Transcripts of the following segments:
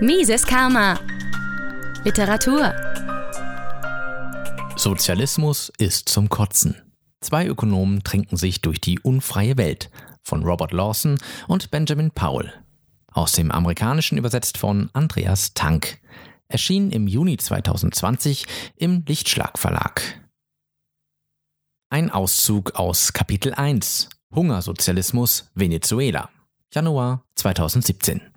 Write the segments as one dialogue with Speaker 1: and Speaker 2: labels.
Speaker 1: Mises Karma. Literatur.
Speaker 2: Sozialismus ist zum Kotzen. Zwei Ökonomen trinken sich durch die unfreie Welt von Robert Lawson und Benjamin Powell. Aus dem Amerikanischen übersetzt von Andreas Tank. Erschien im Juni 2020 im Lichtschlag Verlag. Ein Auszug aus Kapitel 1 Hungersozialismus Venezuela. Januar 2017.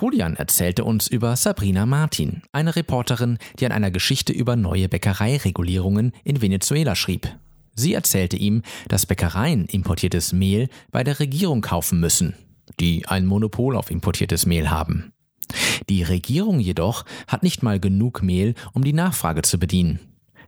Speaker 2: Julian erzählte uns über Sabrina Martin, eine Reporterin, die an einer Geschichte über neue Bäckereiregulierungen in Venezuela schrieb. Sie erzählte ihm, dass Bäckereien importiertes Mehl bei der Regierung kaufen müssen, die ein Monopol auf importiertes Mehl haben. Die Regierung jedoch hat nicht mal genug Mehl, um die Nachfrage zu bedienen.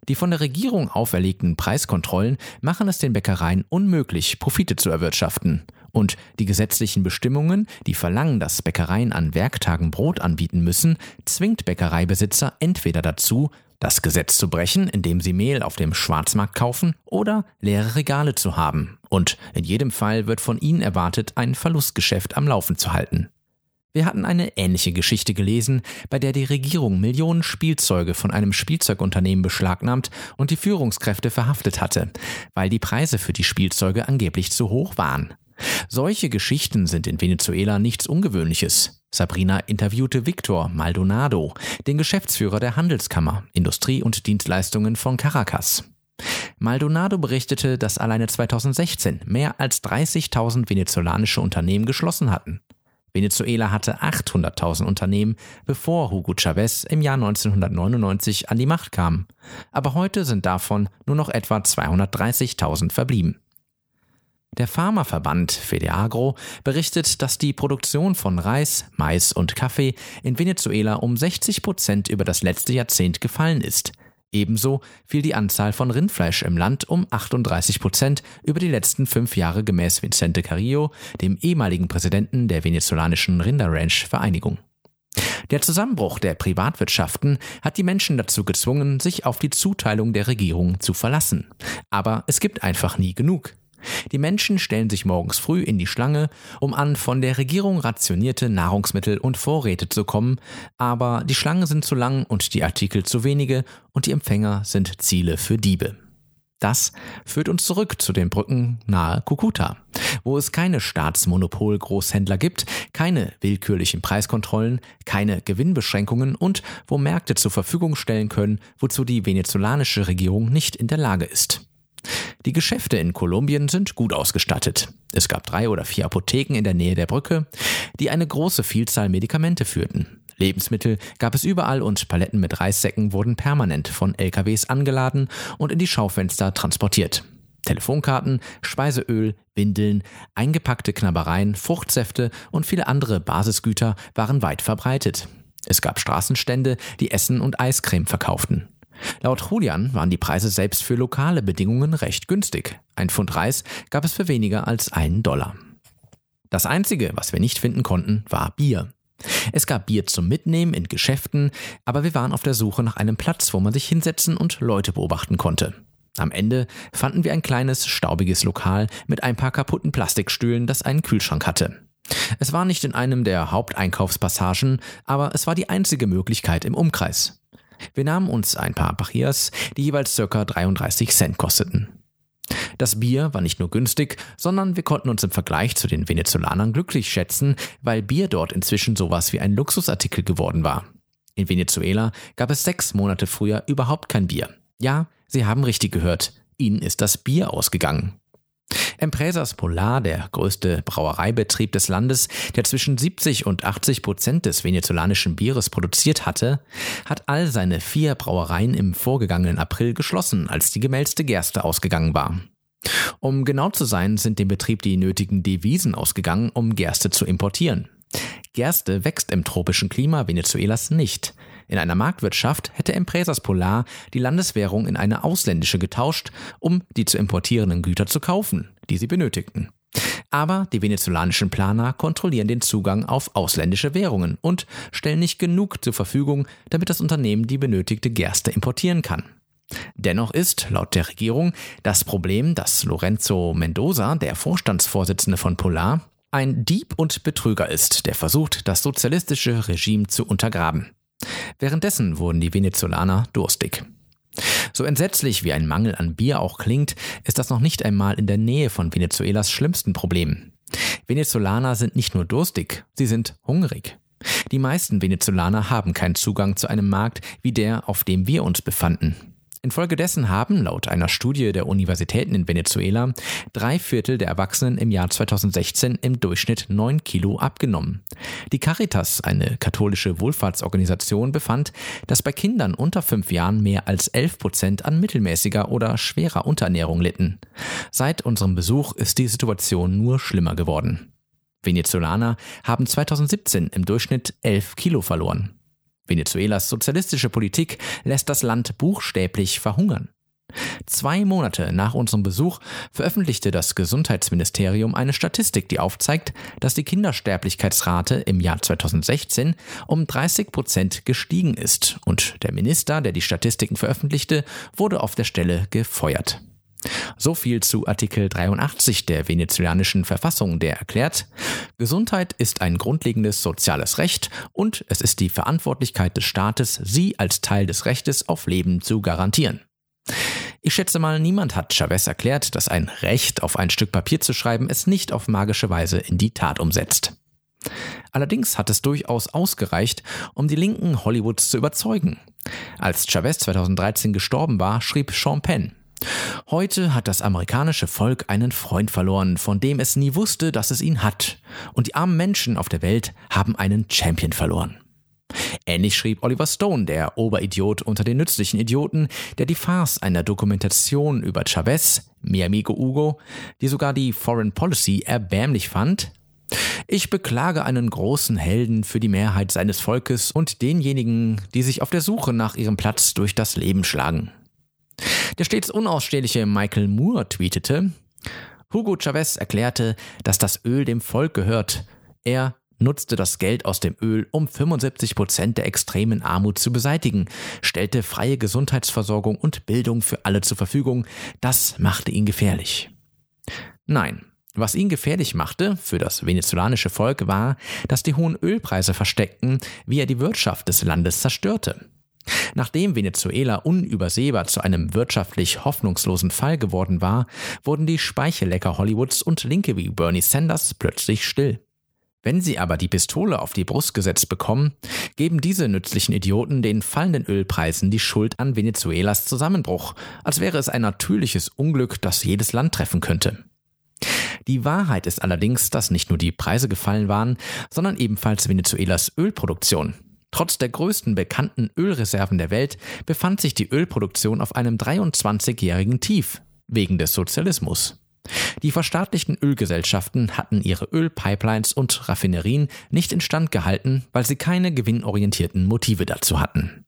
Speaker 2: Die von der Regierung auferlegten Preiskontrollen machen es den Bäckereien unmöglich, Profite zu erwirtschaften. Und die gesetzlichen Bestimmungen, die verlangen, dass Bäckereien an Werktagen Brot anbieten müssen, zwingt Bäckereibesitzer entweder dazu, das Gesetz zu brechen, indem sie Mehl auf dem Schwarzmarkt kaufen, oder leere Regale zu haben. Und in jedem Fall wird von ihnen erwartet, ein Verlustgeschäft am Laufen zu halten. Wir hatten eine ähnliche Geschichte gelesen, bei der die Regierung Millionen Spielzeuge von einem Spielzeugunternehmen beschlagnahmt und die Führungskräfte verhaftet hatte, weil die Preise für die Spielzeuge angeblich zu hoch waren. Solche Geschichten sind in Venezuela nichts Ungewöhnliches. Sabrina interviewte Victor Maldonado, den Geschäftsführer der Handelskammer Industrie und Dienstleistungen von Caracas. Maldonado berichtete, dass alleine 2016 mehr als 30.000 venezolanische Unternehmen geschlossen hatten. Venezuela hatte 800.000 Unternehmen, bevor Hugo Chavez im Jahr 1999 an die Macht kam. Aber heute sind davon nur noch etwa 230.000 verblieben. Der Pharmaverband Fedeagro berichtet, dass die Produktion von Reis, Mais und Kaffee in Venezuela um 60 Prozent über das letzte Jahrzehnt gefallen ist. Ebenso fiel die Anzahl von Rindfleisch im Land um 38 Prozent über die letzten fünf Jahre gemäß Vicente Carrillo, dem ehemaligen Präsidenten der venezolanischen Rinderranch-Vereinigung. Der Zusammenbruch der Privatwirtschaften hat die Menschen dazu gezwungen, sich auf die Zuteilung der Regierung zu verlassen. Aber es gibt einfach nie genug. Die Menschen stellen sich morgens früh in die Schlange, um an von der Regierung rationierte Nahrungsmittel und Vorräte zu kommen, aber die Schlangen sind zu lang und die Artikel zu wenige und die Empfänger sind Ziele für Diebe. Das führt uns zurück zu den Brücken nahe Kukuta, wo es keine Staatsmonopol-Großhändler gibt, keine willkürlichen Preiskontrollen, keine Gewinnbeschränkungen und wo Märkte zur Verfügung stellen können, wozu die venezolanische Regierung nicht in der Lage ist. Die Geschäfte in Kolumbien sind gut ausgestattet. Es gab drei oder vier Apotheken in der Nähe der Brücke, die eine große Vielzahl Medikamente führten. Lebensmittel gab es überall und Paletten mit Reissäcken wurden permanent von LKWs angeladen und in die Schaufenster transportiert. Telefonkarten, Speiseöl, Windeln, eingepackte Knabbereien, Fruchtsäfte und viele andere Basisgüter waren weit verbreitet. Es gab Straßenstände, die Essen und Eiscreme verkauften. Laut Julian waren die Preise selbst für lokale Bedingungen recht günstig. Ein Pfund Reis gab es für weniger als einen Dollar. Das Einzige, was wir nicht finden konnten, war Bier. Es gab Bier zum Mitnehmen in Geschäften, aber wir waren auf der Suche nach einem Platz, wo man sich hinsetzen und Leute beobachten konnte. Am Ende fanden wir ein kleines, staubiges Lokal mit ein paar kaputten Plastikstühlen, das einen Kühlschrank hatte. Es war nicht in einem der Haupteinkaufspassagen, aber es war die einzige Möglichkeit im Umkreis. Wir nahmen uns ein paar Pachias, die jeweils ca. 33 Cent kosteten. Das Bier war nicht nur günstig, sondern wir konnten uns im Vergleich zu den Venezolanern glücklich schätzen, weil Bier dort inzwischen sowas wie ein Luxusartikel geworden war. In Venezuela gab es sechs Monate früher überhaupt kein Bier. Ja, Sie haben richtig gehört, Ihnen ist das Bier ausgegangen. Empresas Polar, der größte Brauereibetrieb des Landes, der zwischen 70 und 80 Prozent des venezolanischen Bieres produziert hatte, hat all seine vier Brauereien im vorgegangenen April geschlossen, als die gemälzte Gerste ausgegangen war. Um genau zu sein, sind dem Betrieb die nötigen Devisen ausgegangen, um Gerste zu importieren. Gerste wächst im tropischen Klima Venezuelas nicht. In einer Marktwirtschaft hätte Empresas Polar die Landeswährung in eine ausländische getauscht, um die zu importierenden Güter zu kaufen, die sie benötigten. Aber die venezolanischen Planer kontrollieren den Zugang auf ausländische Währungen und stellen nicht genug zur Verfügung, damit das Unternehmen die benötigte Gerste importieren kann. Dennoch ist, laut der Regierung, das Problem, dass Lorenzo Mendoza, der Vorstandsvorsitzende von Polar, ein Dieb und Betrüger ist, der versucht, das sozialistische Regime zu untergraben. Währenddessen wurden die Venezolaner durstig. So entsetzlich wie ein Mangel an Bier auch klingt, ist das noch nicht einmal in der Nähe von Venezuelas schlimmsten Problemen. Venezolaner sind nicht nur durstig, sie sind hungrig. Die meisten Venezolaner haben keinen Zugang zu einem Markt wie der, auf dem wir uns befanden. Infolgedessen haben, laut einer Studie der Universitäten in Venezuela, drei Viertel der Erwachsenen im Jahr 2016 im Durchschnitt neun Kilo abgenommen. Die Caritas, eine katholische Wohlfahrtsorganisation, befand, dass bei Kindern unter fünf Jahren mehr als elf Prozent an mittelmäßiger oder schwerer Unterernährung litten. Seit unserem Besuch ist die Situation nur schlimmer geworden. Venezolaner haben 2017 im Durchschnitt elf Kilo verloren. Venezuelas sozialistische Politik lässt das Land buchstäblich verhungern. Zwei Monate nach unserem Besuch veröffentlichte das Gesundheitsministerium eine Statistik, die aufzeigt, dass die Kindersterblichkeitsrate im Jahr 2016 um 30 Prozent gestiegen ist und der Minister, der die Statistiken veröffentlichte, wurde auf der Stelle gefeuert. So viel zu Artikel 83 der venezolanischen Verfassung, der erklärt, Gesundheit ist ein grundlegendes soziales Recht und es ist die Verantwortlichkeit des Staates, sie als Teil des Rechtes auf Leben zu garantieren. Ich schätze mal, niemand hat Chavez erklärt, dass ein Recht auf ein Stück Papier zu schreiben es nicht auf magische Weise in die Tat umsetzt. Allerdings hat es durchaus ausgereicht, um die Linken Hollywoods zu überzeugen. Als Chavez 2013 gestorben war, schrieb Sean Penn, Heute hat das amerikanische Volk einen Freund verloren, von dem es nie wusste, dass es ihn hat. Und die armen Menschen auf der Welt haben einen Champion verloren. Ähnlich schrieb Oliver Stone, der Oberidiot unter den nützlichen Idioten, der die Farce einer Dokumentation über Chavez, mi amigo Hugo, die sogar die Foreign Policy erbärmlich fand. Ich beklage einen großen Helden für die Mehrheit seines Volkes und denjenigen, die sich auf der Suche nach ihrem Platz durch das Leben schlagen. Der stets unausstehliche Michael Moore tweetete, Hugo Chavez erklärte, dass das Öl dem Volk gehört. Er nutzte das Geld aus dem Öl, um 75 Prozent der extremen Armut zu beseitigen, stellte freie Gesundheitsversorgung und Bildung für alle zur Verfügung. Das machte ihn gefährlich. Nein, was ihn gefährlich machte für das venezolanische Volk war, dass die hohen Ölpreise versteckten, wie er die Wirtschaft des Landes zerstörte. Nachdem Venezuela unübersehbar zu einem wirtschaftlich hoffnungslosen Fall geworden war, wurden die Speichellecker Hollywoods und Linke wie Bernie Sanders plötzlich still. Wenn sie aber die Pistole auf die Brust gesetzt bekommen, geben diese nützlichen Idioten den fallenden Ölpreisen die Schuld an Venezuelas Zusammenbruch, als wäre es ein natürliches Unglück, das jedes Land treffen könnte. Die Wahrheit ist allerdings, dass nicht nur die Preise gefallen waren, sondern ebenfalls Venezuelas Ölproduktion. Trotz der größten bekannten Ölreserven der Welt befand sich die Ölproduktion auf einem 23-jährigen Tief wegen des Sozialismus. Die verstaatlichten Ölgesellschaften hatten ihre Ölpipelines und Raffinerien nicht instand gehalten, weil sie keine gewinnorientierten Motive dazu hatten.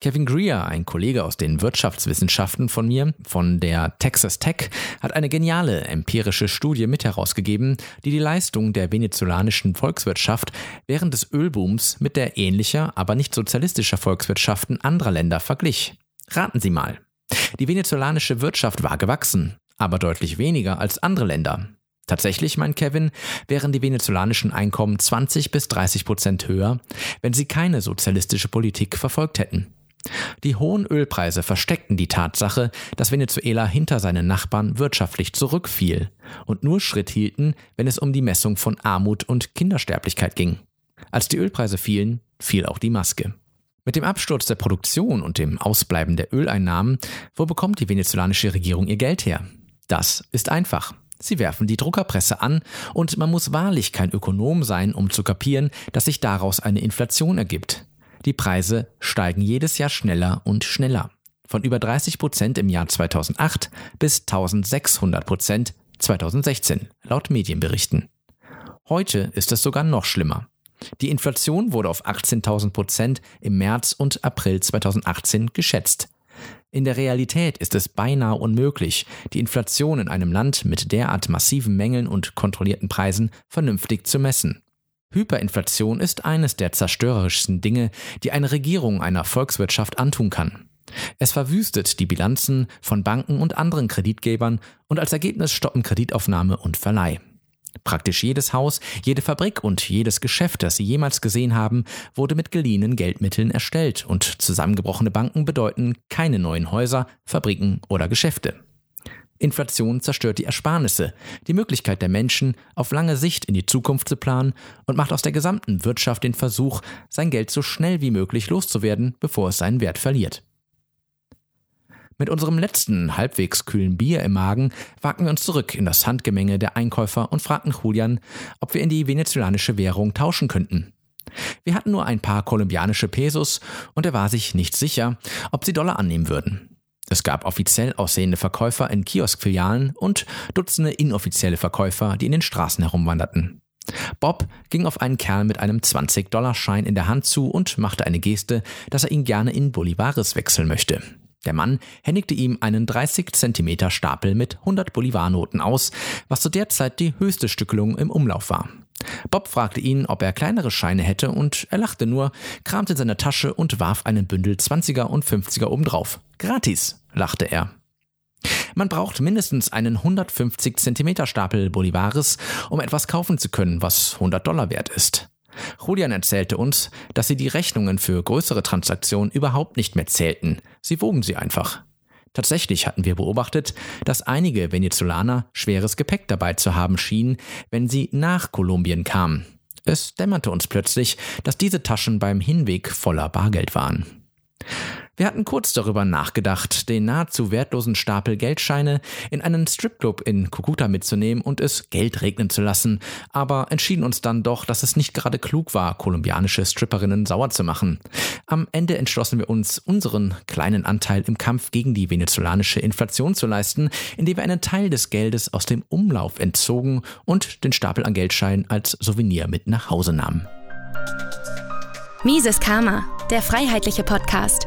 Speaker 2: Kevin Greer, ein Kollege aus den Wirtschaftswissenschaften von mir, von der Texas Tech, hat eine geniale empirische Studie mit herausgegeben, die die Leistung der venezolanischen Volkswirtschaft während des Ölbooms mit der ähnlicher, aber nicht sozialistischer Volkswirtschaften anderer Länder verglich. Raten Sie mal. Die venezolanische Wirtschaft war gewachsen, aber deutlich weniger als andere Länder. Tatsächlich, meint Kevin, wären die venezolanischen Einkommen 20 bis 30 Prozent höher, wenn sie keine sozialistische Politik verfolgt hätten. Die hohen Ölpreise versteckten die Tatsache, dass Venezuela hinter seinen Nachbarn wirtschaftlich zurückfiel und nur Schritt hielten, wenn es um die Messung von Armut und Kindersterblichkeit ging. Als die Ölpreise fielen, fiel auch die Maske. Mit dem Absturz der Produktion und dem Ausbleiben der Öleinnahmen, wo bekommt die venezolanische Regierung ihr Geld her? Das ist einfach. Sie werfen die Druckerpresse an und man muss wahrlich kein Ökonom sein, um zu kapieren, dass sich daraus eine Inflation ergibt. Die Preise steigen jedes Jahr schneller und schneller. Von über 30 Prozent im Jahr 2008 bis 1600 Prozent 2016, laut Medienberichten. Heute ist es sogar noch schlimmer. Die Inflation wurde auf 18.000 Prozent im März und April 2018 geschätzt. In der Realität ist es beinahe unmöglich, die Inflation in einem Land mit derart massiven Mängeln und kontrollierten Preisen vernünftig zu messen. Hyperinflation ist eines der zerstörerischsten Dinge, die eine Regierung einer Volkswirtschaft antun kann. Es verwüstet die Bilanzen von Banken und anderen Kreditgebern und als Ergebnis stoppen Kreditaufnahme und Verleih. Praktisch jedes Haus, jede Fabrik und jedes Geschäft, das Sie jemals gesehen haben, wurde mit geliehenen Geldmitteln erstellt und zusammengebrochene Banken bedeuten keine neuen Häuser, Fabriken oder Geschäfte. Inflation zerstört die Ersparnisse, die Möglichkeit der Menschen, auf lange Sicht in die Zukunft zu planen und macht aus der gesamten Wirtschaft den Versuch, sein Geld so schnell wie möglich loszuwerden, bevor es seinen Wert verliert. Mit unserem letzten halbwegs kühlen Bier im Magen wagten wir uns zurück in das Handgemenge der Einkäufer und fragten Julian, ob wir in die venezolanische Währung tauschen könnten. Wir hatten nur ein paar kolumbianische Pesos und er war sich nicht sicher, ob sie Dollar annehmen würden. Es gab offiziell aussehende Verkäufer in Kioskfilialen und Dutzende inoffizielle Verkäufer, die in den Straßen herumwanderten. Bob ging auf einen Kerl mit einem 20-Dollar-Schein in der Hand zu und machte eine Geste, dass er ihn gerne in Bolivares wechseln möchte. Der Mann händigte ihm einen 30 Zentimeter Stapel mit 100 Bolivarnoten aus, was zu der Zeit die höchste Stückelung im Umlauf war. Bob fragte ihn, ob er kleinere Scheine hätte und er lachte nur, kramte in seine Tasche und warf einen Bündel 20er und 50er obendrauf. Gratis, lachte er. Man braucht mindestens einen 150 Zentimeter Stapel Bolivares, um etwas kaufen zu können, was 100 Dollar wert ist. Julian erzählte uns, dass sie die Rechnungen für größere Transaktionen überhaupt nicht mehr zählten. Sie wogen sie einfach. Tatsächlich hatten wir beobachtet, dass einige Venezolaner schweres Gepäck dabei zu haben schienen, wenn sie nach Kolumbien kamen. Es dämmerte uns plötzlich, dass diese Taschen beim Hinweg voller Bargeld waren. Wir hatten kurz darüber nachgedacht, den nahezu wertlosen Stapel Geldscheine in einen Stripclub in Kukuta mitzunehmen und es Geld regnen zu lassen, aber entschieden uns dann doch, dass es nicht gerade klug war, kolumbianische Stripperinnen sauer zu machen. Am Ende entschlossen wir uns, unseren kleinen Anteil im Kampf gegen die venezolanische Inflation zu leisten, indem wir einen Teil des Geldes aus dem Umlauf entzogen und den Stapel an Geldscheinen als Souvenir mit nach Hause nahmen.
Speaker 1: Mises Karma, der freiheitliche Podcast